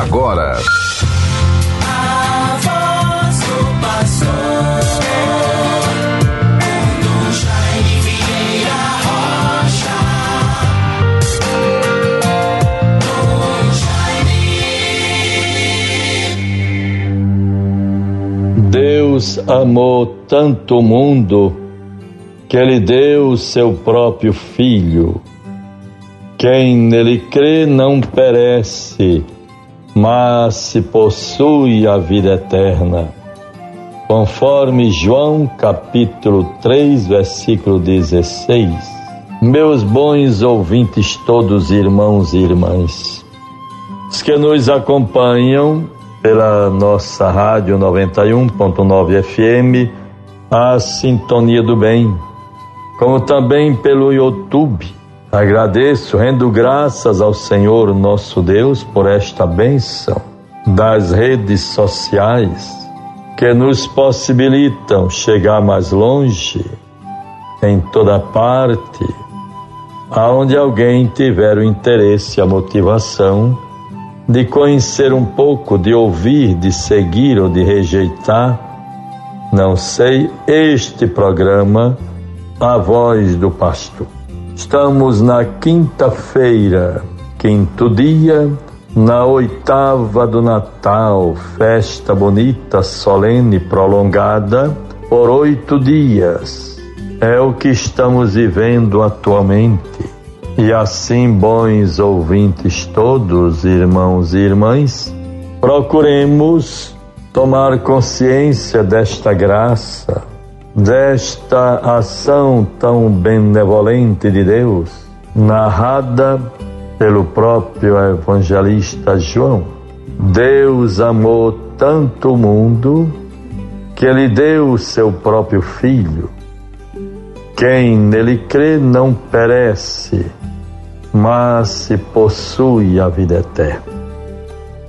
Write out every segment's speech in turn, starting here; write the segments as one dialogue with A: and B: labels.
A: agora.
B: Deus amou tanto o mundo que ele deu o seu próprio Filho. Quem nele crê não perece, mas se possui a vida eterna. Conforme João capítulo 3, versículo 16. Meus bons ouvintes, todos irmãos e irmãs, os que nos acompanham pela nossa rádio 91.9 FM, a Sintonia do Bem, como também pelo YouTube. Agradeço, rendo graças ao Senhor nosso Deus por esta bênção das redes sociais que nos possibilitam chegar mais longe, em toda parte, aonde alguém tiver o interesse e a motivação de conhecer um pouco, de ouvir, de seguir ou de rejeitar, não sei, este programa a voz do pastor. Estamos na quinta-feira, quinto dia, na oitava do Natal, festa bonita, solene, prolongada por oito dias. É o que estamos vivendo atualmente. E assim, bons ouvintes todos, irmãos e irmãs, procuremos tomar consciência desta graça desta ação tão benevolente de Deus, narrada pelo próprio evangelista João. Deus amou tanto o mundo que ele deu o seu próprio filho. Quem nele crê não perece, mas se possui a vida eterna.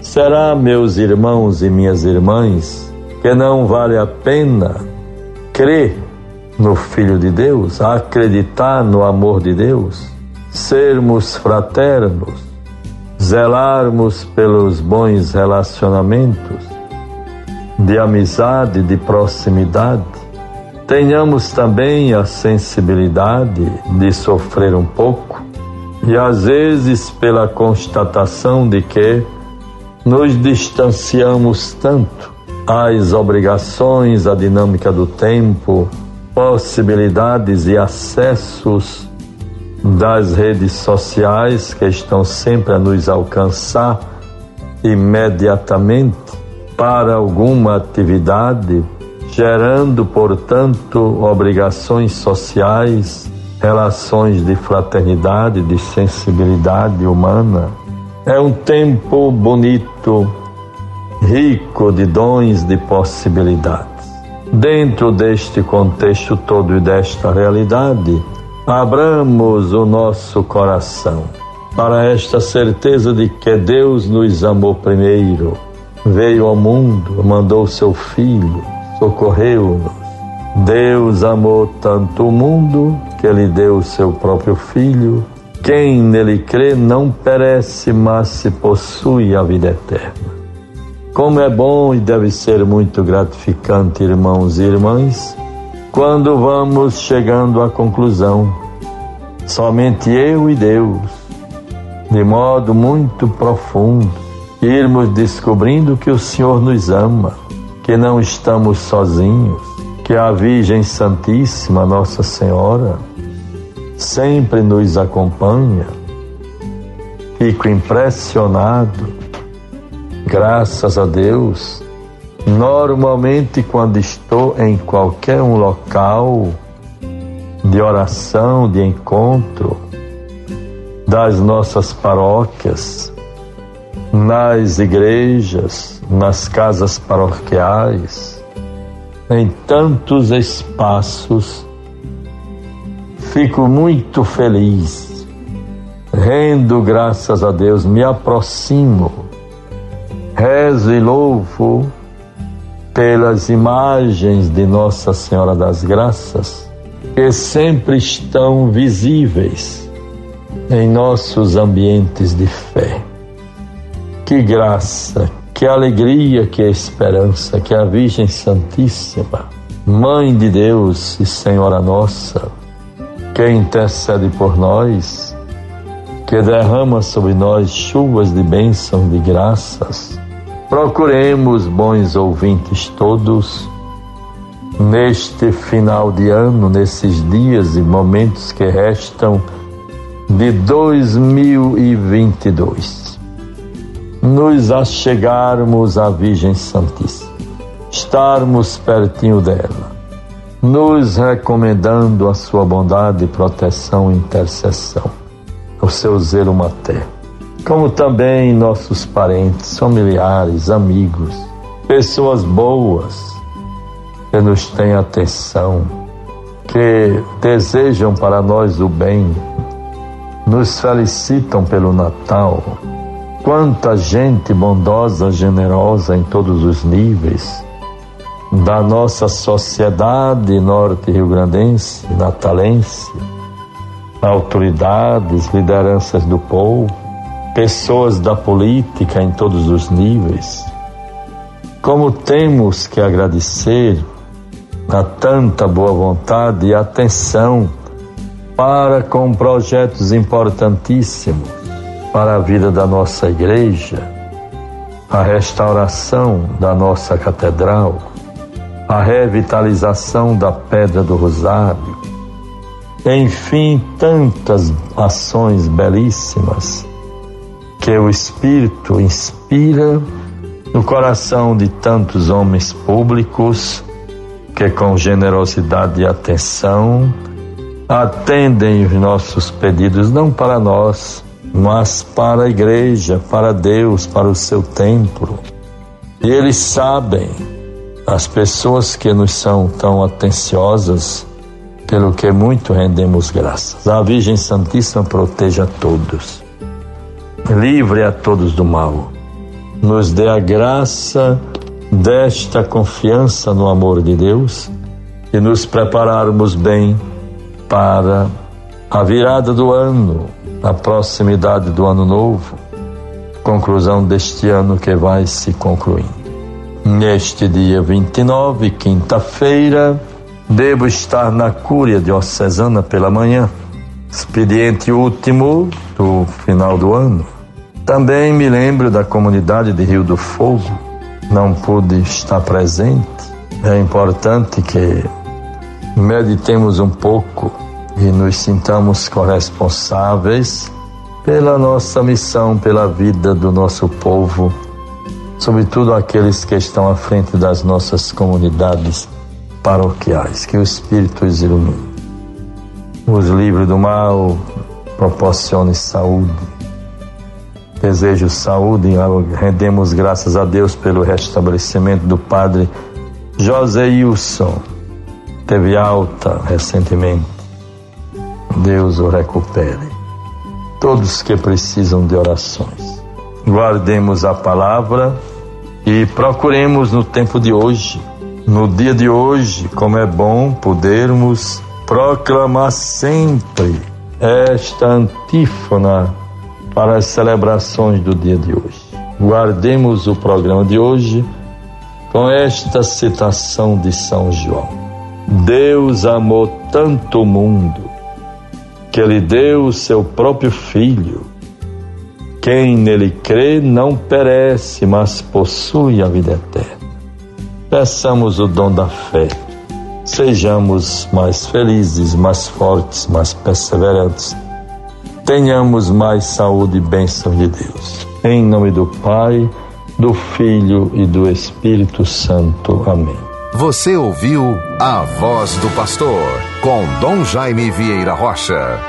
B: Será, meus irmãos e minhas irmãs, que não vale a pena crer no Filho de Deus, acreditar no amor de Deus, sermos fraternos, zelarmos pelos bons relacionamentos de amizade, de proximidade, tenhamos também a sensibilidade de sofrer um pouco e às vezes pela constatação de que nos distanciamos tanto as obrigações, a dinâmica do tempo, possibilidades e acessos das redes sociais que estão sempre a nos alcançar imediatamente para alguma atividade, gerando, portanto, obrigações sociais, relações de fraternidade, de sensibilidade humana. É um tempo bonito rico de dons, de possibilidades. Dentro deste contexto todo e desta realidade, abramos o nosso coração para esta certeza de que Deus nos amou primeiro, veio ao mundo, mandou seu Filho, socorreu-nos. Deus amou tanto o mundo que ele deu o seu próprio Filho. Quem nele crê não perece, mas se possui a vida eterna. Como é bom e deve ser muito gratificante, irmãos e irmãs, quando vamos chegando à conclusão, somente eu e Deus, de modo muito profundo, irmos descobrindo que o Senhor nos ama, que não estamos sozinhos, que a Virgem Santíssima, Nossa Senhora, sempre nos acompanha. Fico impressionado Graças a Deus, normalmente quando estou em qualquer um local de oração, de encontro das nossas paróquias, nas igrejas, nas casas paroquiais, em tantos espaços, fico muito feliz, rendo graças a Deus, me aproximo Rezo e louvo pelas imagens de Nossa Senhora das Graças, que sempre estão visíveis em nossos ambientes de fé. Que graça, que alegria, que esperança, que a Virgem Santíssima, Mãe de Deus e Senhora Nossa, que intercede por nós, que derrama sobre nós chuvas de bênção, de graças. Procuremos, bons ouvintes todos, neste final de ano, nesses dias e momentos que restam de 2022, nos achegarmos à Virgem Santíssima, estarmos pertinho dela, nos recomendando a sua bondade, proteção e intercessão, o seu zelo materno, como também nossos parentes, familiares, amigos, pessoas boas que nos têm atenção, que desejam para nós o bem, nos felicitam pelo Natal. Quanta gente bondosa, generosa em todos os níveis da nossa sociedade norte-rio-grandense, natalense, autoridades, lideranças do povo, pessoas da política em todos os níveis. Como temos que agradecer a tanta boa vontade e atenção para com projetos importantíssimos para a vida da nossa igreja, a restauração da nossa catedral, a revitalização da Pedra do Rosário, enfim, tantas ações belíssimas que o Espírito inspira no coração de tantos homens públicos que, com generosidade e atenção, atendem os nossos pedidos, não para nós, mas para a igreja, para Deus, para o seu templo. E eles sabem, as pessoas que nos são tão atenciosas, pelo que muito rendemos graças. A Virgem Santíssima proteja todos, livre a todos do mal, nos dê a graça desta confiança no amor de Deus e nos prepararmos bem para a virada do ano, a proximidade do ano novo, conclusão deste ano que vai se concluindo. Neste dia 29, quinta-feira, devo estar na Cúria Diocesana pela manhã, expediente último do final do ano. Também me lembro da comunidade de Rio do Fogo, não pude estar presente. É importante que meditemos um pouco e nos sintamos corresponsáveis pela nossa missão, pela vida do nosso povo, sobretudo aqueles que estão à frente das nossas comunidades paroquiais. Que o Espírito os ilumine, os livre do mal, proporcione saúde. Desejo saúde e rendemos graças a Deus pelo restabelecimento do Padre José Wilson. Teve alta recentemente. Deus o recupere. Todos que precisam de orações. Guardemos a palavra e procuremos no tempo de hoje, no dia de hoje, como é bom podermos proclamar sempre esta antífona para as celebrações do dia de hoje. Guardemos o programa de hoje com esta citação de São João. Deus amou tanto o mundo que ele deu o seu próprio filho. Quem nele crê não perece, mas possui a vida eterna. Peçamos o dom da fé. Sejamos mais felizes, mais fortes, mais perseverantes tenhamos mais saúde e bênção de Deus. Em nome do Pai, do Filho e do Espírito Santo. Amém.
A: Você ouviu a voz do pastor com Dom Jaime Vieira Rocha.